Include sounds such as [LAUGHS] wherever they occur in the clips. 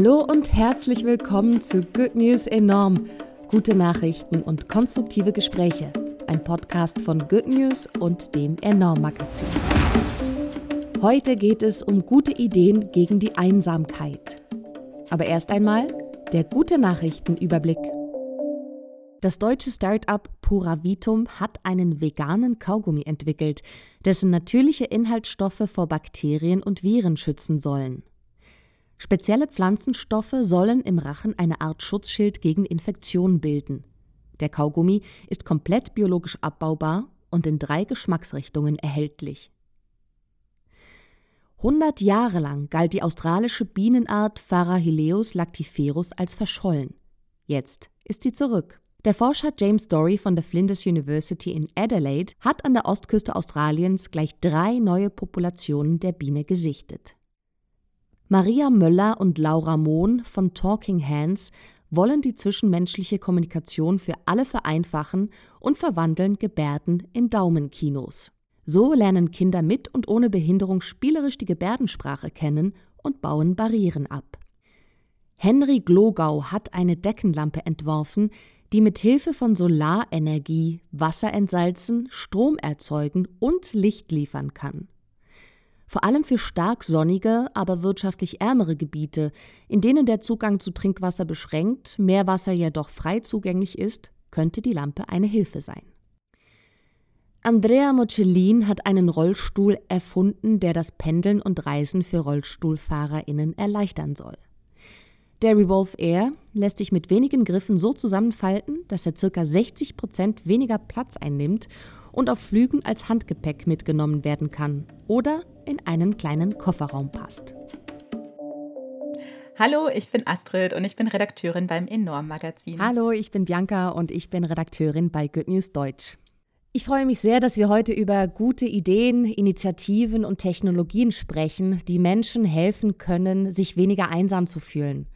Hallo und herzlich willkommen zu Good News Enorm. Gute Nachrichten und konstruktive Gespräche. Ein Podcast von Good News und dem Enorm Magazin. Heute geht es um gute Ideen gegen die Einsamkeit. Aber erst einmal der gute Nachrichtenüberblick. Das deutsche Start-up Puravitum hat einen veganen Kaugummi entwickelt, dessen natürliche Inhaltsstoffe vor Bakterien und Viren schützen sollen. Spezielle Pflanzenstoffe sollen im Rachen eine Art Schutzschild gegen Infektionen bilden. Der Kaugummi ist komplett biologisch abbaubar und in drei Geschmacksrichtungen erhältlich. 100 Jahre lang galt die australische Bienenart Pharahileus lactiferus als verschollen. Jetzt ist sie zurück. Der Forscher James Dory von der Flinders University in Adelaide hat an der Ostküste Australiens gleich drei neue Populationen der Biene gesichtet. Maria Möller und Laura Mohn von Talking Hands wollen die zwischenmenschliche Kommunikation für alle vereinfachen und verwandeln Gebärden in Daumenkinos. So lernen Kinder mit und ohne Behinderung spielerisch die Gebärdensprache kennen und bauen Barrieren ab. Henry Glogau hat eine Deckenlampe entworfen, die mit Hilfe von Solarenergie Wasser entsalzen, Strom erzeugen und Licht liefern kann vor allem für stark sonnige, aber wirtschaftlich ärmere Gebiete, in denen der Zugang zu Trinkwasser beschränkt, Meerwasser jedoch frei zugänglich ist, könnte die Lampe eine Hilfe sein. Andrea Mocellin hat einen Rollstuhl erfunden, der das Pendeln und Reisen für RollstuhlfahrerInnen erleichtern soll. Der Revolve Air lässt sich mit wenigen Griffen so zusammenfalten, dass er ca. 60 Prozent weniger Platz einnimmt und auf Flügen als Handgepäck mitgenommen werden kann oder in einen kleinen Kofferraum passt. Hallo, ich bin Astrid und ich bin Redakteurin beim Enorm Magazin. Hallo, ich bin Bianca und ich bin Redakteurin bei Good News Deutsch. Ich freue mich sehr, dass wir heute über gute Ideen, Initiativen und Technologien sprechen, die Menschen helfen können, sich weniger einsam zu fühlen.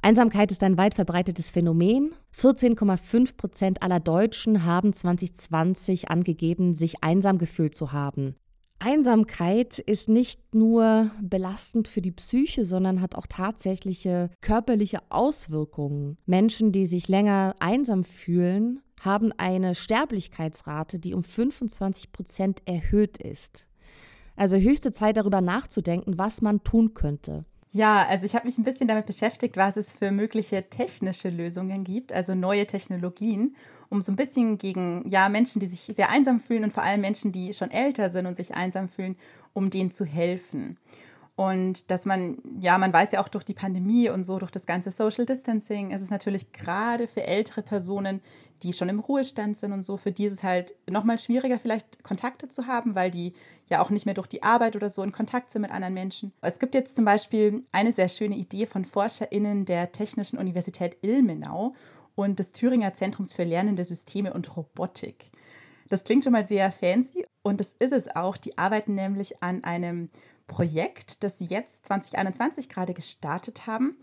Einsamkeit ist ein weit verbreitetes Phänomen. 14,5 Prozent aller Deutschen haben 2020 angegeben, sich einsam gefühlt zu haben. Einsamkeit ist nicht nur belastend für die Psyche, sondern hat auch tatsächliche körperliche Auswirkungen. Menschen, die sich länger einsam fühlen, haben eine Sterblichkeitsrate, die um 25 Prozent erhöht ist. Also höchste Zeit darüber nachzudenken, was man tun könnte. Ja, also ich habe mich ein bisschen damit beschäftigt, was es für mögliche technische Lösungen gibt, also neue Technologien, um so ein bisschen gegen ja Menschen, die sich sehr einsam fühlen und vor allem Menschen, die schon älter sind und sich einsam fühlen, um denen zu helfen. Und dass man, ja, man weiß ja auch durch die Pandemie und so, durch das ganze Social Distancing, ist es natürlich gerade für ältere Personen, die schon im Ruhestand sind und so, für die ist es halt nochmal schwieriger, vielleicht Kontakte zu haben, weil die ja auch nicht mehr durch die Arbeit oder so in Kontakt sind mit anderen Menschen. Es gibt jetzt zum Beispiel eine sehr schöne Idee von ForscherInnen der Technischen Universität Ilmenau und des Thüringer Zentrums für Lernende Systeme und Robotik. Das klingt schon mal sehr fancy und das ist es auch. Die arbeiten nämlich an einem Projekt, das sie jetzt 2021 gerade gestartet haben.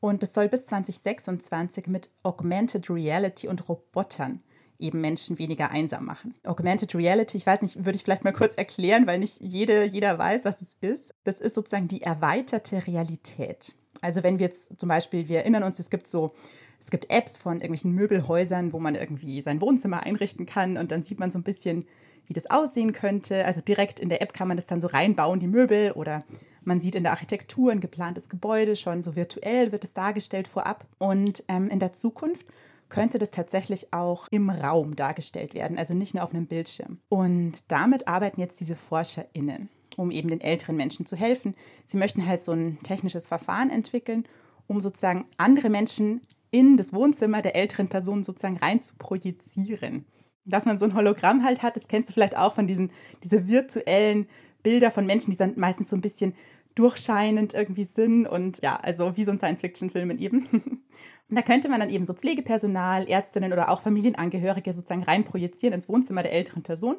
Und das soll bis 2026 mit Augmented Reality und Robotern eben Menschen weniger einsam machen. Augmented Reality, ich weiß nicht, würde ich vielleicht mal kurz erklären, weil nicht jede, jeder weiß, was es ist. Das ist sozusagen die erweiterte Realität. Also wenn wir jetzt zum Beispiel, wir erinnern uns, es gibt so, es gibt Apps von irgendwelchen Möbelhäusern, wo man irgendwie sein Wohnzimmer einrichten kann und dann sieht man so ein bisschen, wie das aussehen könnte. Also direkt in der App kann man das dann so reinbauen, die Möbel, oder man sieht in der Architektur ein geplantes Gebäude schon so virtuell wird es dargestellt vorab. Und ähm, in der Zukunft könnte das tatsächlich auch im Raum dargestellt werden, also nicht nur auf einem Bildschirm. Und damit arbeiten jetzt diese ForscherInnen, um eben den älteren Menschen zu helfen. Sie möchten halt so ein technisches Verfahren entwickeln, um sozusagen andere Menschen in das Wohnzimmer der älteren Person sozusagen rein zu projizieren dass man so ein Hologramm halt hat. Das kennst du vielleicht auch von diesen diese virtuellen Bilder von Menschen, die dann meistens so ein bisschen durchscheinend irgendwie sind und ja, also wie so ein Science-Fiction-Film eben. [LAUGHS] Und da könnte man dann eben so Pflegepersonal, Ärztinnen oder auch Familienangehörige sozusagen reinprojizieren ins Wohnzimmer der älteren Person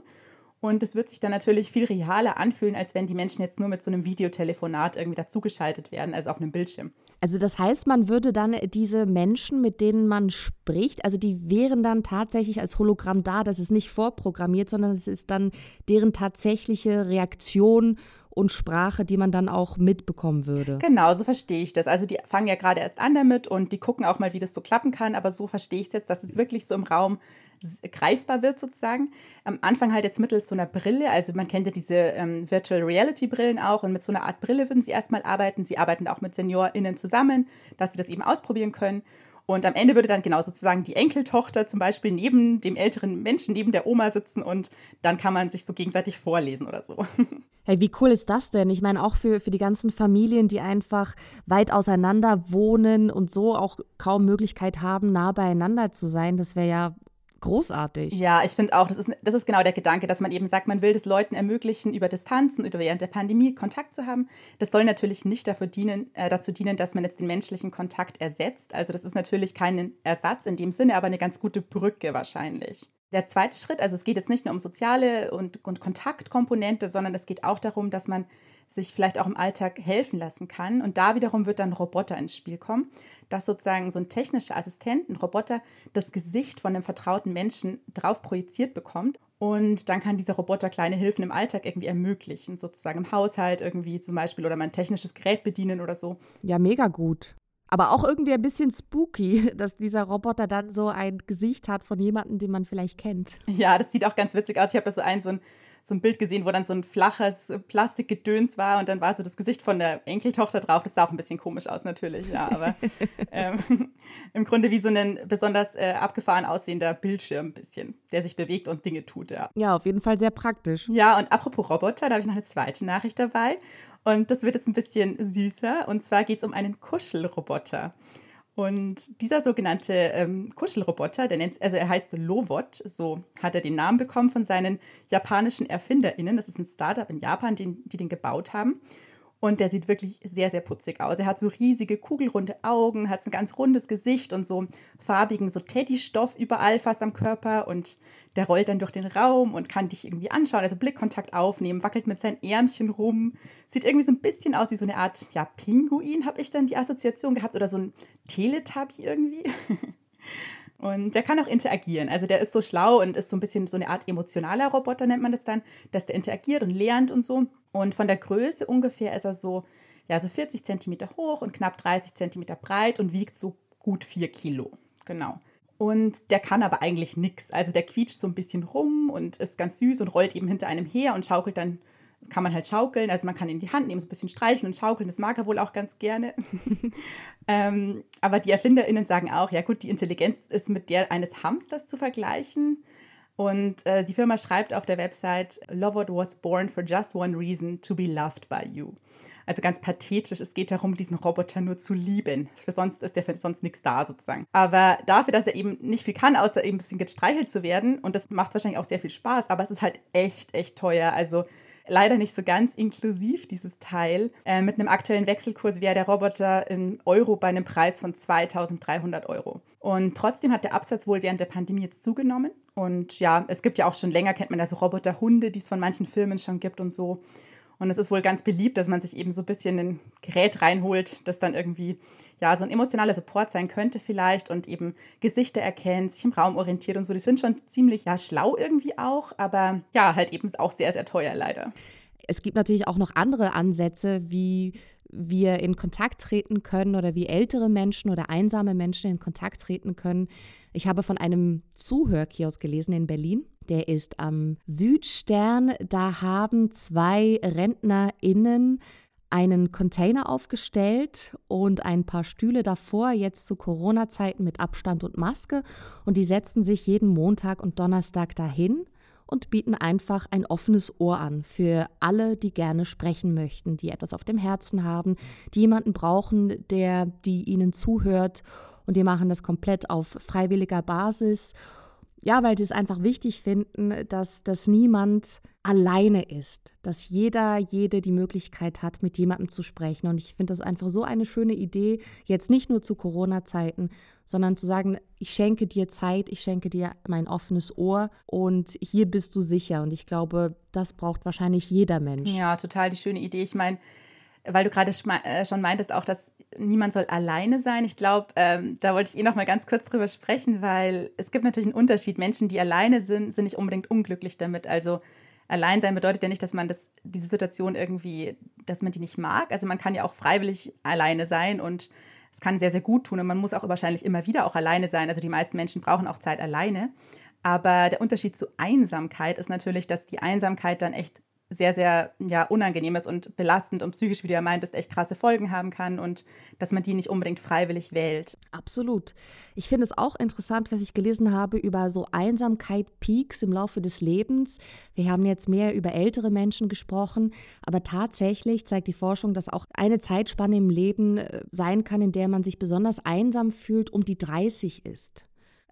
und es wird sich dann natürlich viel realer anfühlen, als wenn die Menschen jetzt nur mit so einem Videotelefonat irgendwie dazugeschaltet werden, also auf einem Bildschirm. Also das heißt, man würde dann diese Menschen, mit denen man spricht, also die wären dann tatsächlich als Hologramm da. Das ist nicht vorprogrammiert, sondern es ist dann deren tatsächliche Reaktion und Sprache, die man dann auch mitbekommen würde. Genau, so verstehe ich das. Also die fangen ja gerade erst an damit und die gucken auch mal, wie das so klappen kann. Aber so verstehe ich es jetzt, dass es wirklich so im Raum greifbar wird sozusagen. Am Anfang halt jetzt mittels so einer Brille. Also man kennt ja diese ähm, Virtual Reality Brillen auch und mit so einer Art Brille würden sie erstmal arbeiten. Sie arbeiten auch mit SeniorInnen zusammen, dass sie das eben ausprobieren können. Und am Ende würde dann genau sozusagen die Enkeltochter zum Beispiel neben dem älteren Menschen, neben der Oma sitzen und dann kann man sich so gegenseitig vorlesen oder so. [LAUGHS] Hey, wie cool ist das denn? Ich meine, auch für, für die ganzen Familien, die einfach weit auseinander wohnen und so auch kaum Möglichkeit haben, nah beieinander zu sein, das wäre ja großartig. Ja, ich finde auch, das ist, das ist genau der Gedanke, dass man eben sagt, man will das Leuten ermöglichen, über Distanzen oder während der Pandemie Kontakt zu haben. Das soll natürlich nicht dafür dienen, äh, dazu dienen, dass man jetzt den menschlichen Kontakt ersetzt. Also das ist natürlich kein Ersatz in dem Sinne, aber eine ganz gute Brücke wahrscheinlich. Der zweite Schritt, also es geht jetzt nicht nur um soziale und, und Kontaktkomponente, sondern es geht auch darum, dass man sich vielleicht auch im Alltag helfen lassen kann. Und da wiederum wird dann Roboter ins Spiel kommen, dass sozusagen so ein technischer Assistent, ein Roboter, das Gesicht von einem vertrauten Menschen drauf projiziert bekommt. Und dann kann dieser Roboter kleine Hilfen im Alltag irgendwie ermöglichen, sozusagen im Haushalt irgendwie zum Beispiel oder mal ein technisches Gerät bedienen oder so. Ja, mega gut. Aber auch irgendwie ein bisschen spooky, [LAUGHS] dass dieser Roboter dann so ein Gesicht hat von jemandem, den man vielleicht kennt. Ja, das sieht auch ganz witzig aus. Ich habe da so ein, so ein so ein Bild gesehen, wo dann so ein flaches Plastikgedöns war und dann war so das Gesicht von der Enkeltochter drauf. Das sah auch ein bisschen komisch aus natürlich, ja, aber [LAUGHS] ähm, [LAUGHS] im Grunde wie so ein besonders äh, abgefahren aussehender Bildschirm ein bisschen, der sich bewegt und Dinge tut, ja. Ja, auf jeden Fall sehr praktisch. Ja, und apropos Roboter, da habe ich noch eine zweite Nachricht dabei und das wird jetzt ein bisschen süßer und zwar geht es um einen Kuschelroboter. Und dieser sogenannte ähm, Kuschelroboter, der nennt, also er heißt Lovot, so hat er den Namen bekommen von seinen japanischen ErfinderInnen. Das ist ein Startup in Japan, die, die den gebaut haben. Und der sieht wirklich sehr, sehr putzig aus. Er hat so riesige, kugelrunde Augen, hat so ein ganz rundes Gesicht und so farbigen, so Teddystoff überall fast am Körper. Und der rollt dann durch den Raum und kann dich irgendwie anschauen, also Blickkontakt aufnehmen, wackelt mit seinen Ärmchen rum. Sieht irgendwie so ein bisschen aus wie so eine Art, ja, Pinguin, habe ich dann die Assoziation gehabt. Oder so ein Teletubby irgendwie. [LAUGHS] Und der kann auch interagieren. Also der ist so schlau und ist so ein bisschen so eine Art emotionaler Roboter, nennt man das dann, dass der interagiert und lernt und so. Und von der Größe ungefähr ist er so, ja, so 40 Zentimeter hoch und knapp 30 Zentimeter breit und wiegt so gut 4 Kilo. Genau. Und der kann aber eigentlich nichts. Also der quietscht so ein bisschen rum und ist ganz süß und rollt eben hinter einem her und schaukelt dann kann man halt schaukeln. Also man kann in die Hand nehmen, so ein bisschen streicheln und schaukeln. Das mag er wohl auch ganz gerne. [LAUGHS] ähm, aber die ErfinderInnen sagen auch, ja gut, die Intelligenz ist mit der eines Hamsters zu vergleichen. Und äh, die Firma schreibt auf der Website, Lovot was born for just one reason, to be loved by you. Also ganz pathetisch, es geht darum, diesen Roboter nur zu lieben. Für sonst ist der für sonst nichts da sozusagen. Aber dafür, dass er eben nicht viel kann, außer eben ein bisschen gestreichelt zu werden, und das macht wahrscheinlich auch sehr viel Spaß, aber es ist halt echt, echt teuer. Also leider nicht so ganz inklusiv, dieses Teil. Äh, mit einem aktuellen Wechselkurs wäre der Roboter in Euro bei einem Preis von 2300 Euro. Und trotzdem hat der Absatz wohl während der Pandemie jetzt zugenommen. Und ja, es gibt ja auch schon länger, kennt man ja so Roboterhunde, die es von manchen Firmen schon gibt und so. Und es ist wohl ganz beliebt, dass man sich eben so ein bisschen ein Gerät reinholt, das dann irgendwie ja so ein emotionaler Support sein könnte vielleicht und eben Gesichter erkennt, sich im Raum orientiert und so. Die sind schon ziemlich ja schlau irgendwie auch, aber ja, halt eben ist auch sehr, sehr teuer leider. Es gibt natürlich auch noch andere Ansätze, wie wir in Kontakt treten können oder wie ältere Menschen oder einsame Menschen in Kontakt treten können. Ich habe von einem Zuhörkiosk gelesen in Berlin. Der ist am Südstern. Da haben zwei RentnerInnen einen Container aufgestellt und ein paar Stühle davor, jetzt zu Corona-Zeiten mit Abstand und Maske. Und die setzen sich jeden Montag und Donnerstag dahin und bieten einfach ein offenes Ohr an für alle, die gerne sprechen möchten, die etwas auf dem Herzen haben, die jemanden brauchen, der die ihnen zuhört. Und die machen das komplett auf freiwilliger Basis ja, weil sie es einfach wichtig finden, dass, dass niemand alleine ist, dass jeder, jede die Möglichkeit hat, mit jemandem zu sprechen. Und ich finde das einfach so eine schöne Idee, jetzt nicht nur zu Corona-Zeiten, sondern zu sagen, ich schenke dir Zeit, ich schenke dir mein offenes Ohr und hier bist du sicher. Und ich glaube, das braucht wahrscheinlich jeder Mensch. Ja, total die schöne Idee. Ich meine, weil du gerade äh, schon meintest auch, dass niemand soll alleine sein. Ich glaube, ähm, da wollte ich eh noch mal ganz kurz drüber sprechen, weil es gibt natürlich einen Unterschied. Menschen, die alleine sind, sind nicht unbedingt unglücklich damit. Also Alleinsein bedeutet ja nicht, dass man das, diese Situation irgendwie, dass man die nicht mag. Also man kann ja auch freiwillig alleine sein und es kann sehr, sehr gut tun und man muss auch wahrscheinlich immer wieder auch alleine sein. Also die meisten Menschen brauchen auch Zeit alleine. Aber der Unterschied zu Einsamkeit ist natürlich, dass die Einsamkeit dann echt sehr, sehr ja, unangenehm ist und belastend und psychisch, wie du ja meintest, echt krasse Folgen haben kann und dass man die nicht unbedingt freiwillig wählt. Absolut. Ich finde es auch interessant, was ich gelesen habe über so Einsamkeit-Peaks im Laufe des Lebens. Wir haben jetzt mehr über ältere Menschen gesprochen, aber tatsächlich zeigt die Forschung, dass auch eine Zeitspanne im Leben äh, sein kann, in der man sich besonders einsam fühlt, um die 30 ist.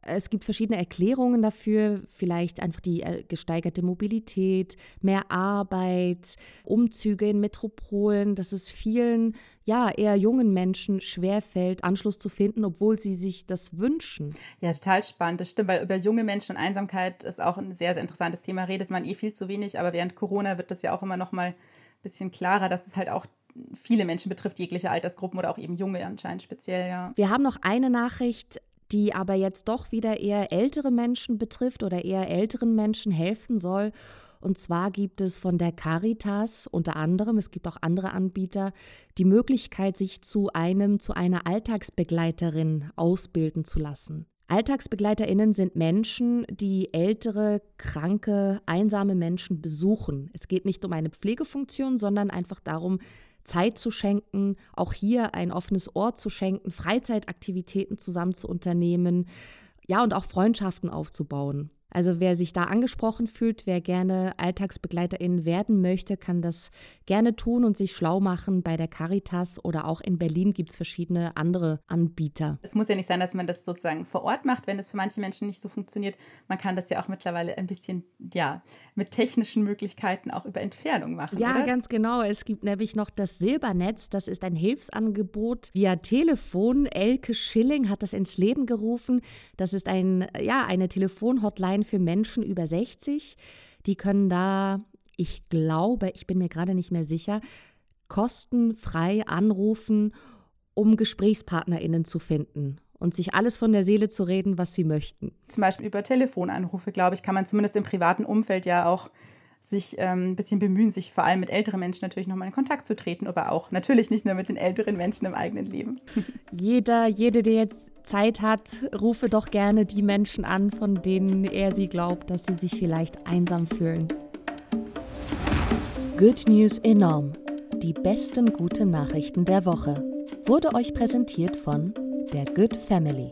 Es gibt verschiedene Erklärungen dafür, vielleicht einfach die äh, gesteigerte Mobilität, mehr Arbeit, Umzüge in Metropolen, dass es vielen, ja, eher jungen Menschen schwerfällt, Anschluss zu finden, obwohl sie sich das wünschen. Ja, total spannend. Das stimmt, weil über junge Menschen und Einsamkeit ist auch ein sehr, sehr interessantes Thema. Redet man eh viel zu wenig, aber während Corona wird das ja auch immer noch mal ein bisschen klarer, dass es halt auch viele Menschen betrifft, jegliche Altersgruppen oder auch eben junge anscheinend speziell, ja. Wir haben noch eine Nachricht die aber jetzt doch wieder eher ältere Menschen betrifft oder eher älteren Menschen helfen soll. Und zwar gibt es von der Caritas unter anderem, es gibt auch andere Anbieter, die Möglichkeit, sich zu einem, zu einer Alltagsbegleiterin ausbilden zu lassen. Alltagsbegleiterinnen sind Menschen, die ältere, kranke, einsame Menschen besuchen. Es geht nicht um eine Pflegefunktion, sondern einfach darum, Zeit zu schenken, auch hier ein offenes Ohr zu schenken, Freizeitaktivitäten zusammen zu unternehmen, ja, und auch Freundschaften aufzubauen. Also wer sich da angesprochen fühlt, wer gerne Alltagsbegleiterin werden möchte, kann das gerne tun und sich schlau machen bei der Caritas oder auch in Berlin gibt es verschiedene andere Anbieter. Es muss ja nicht sein, dass man das sozusagen vor Ort macht, wenn es für manche Menschen nicht so funktioniert. Man kann das ja auch mittlerweile ein bisschen, ja, mit technischen Möglichkeiten auch über Entfernung machen. Ja, oder? ganz genau. Es gibt nämlich noch das Silbernetz. Das ist ein Hilfsangebot via Telefon. Elke Schilling hat das ins Leben gerufen. Das ist ein, ja, eine Telefonhotline für Menschen über 60. Die können da ich glaube, ich bin mir gerade nicht mehr sicher, kostenfrei anrufen, um GesprächspartnerInnen zu finden und sich alles von der Seele zu reden, was sie möchten. Zum Beispiel über Telefonanrufe, glaube ich, kann man zumindest im privaten Umfeld ja auch sich ähm, ein bisschen bemühen, sich vor allem mit älteren Menschen natürlich nochmal in Kontakt zu treten, aber auch natürlich nicht nur mit den älteren Menschen im eigenen Leben. [LAUGHS] Jeder, jede, der jetzt Zeit hat, rufe doch gerne die Menschen an, von denen er sie glaubt, dass sie sich vielleicht einsam fühlen. Good News enorm. Die besten guten Nachrichten der Woche. Wurde euch präsentiert von der Good Family.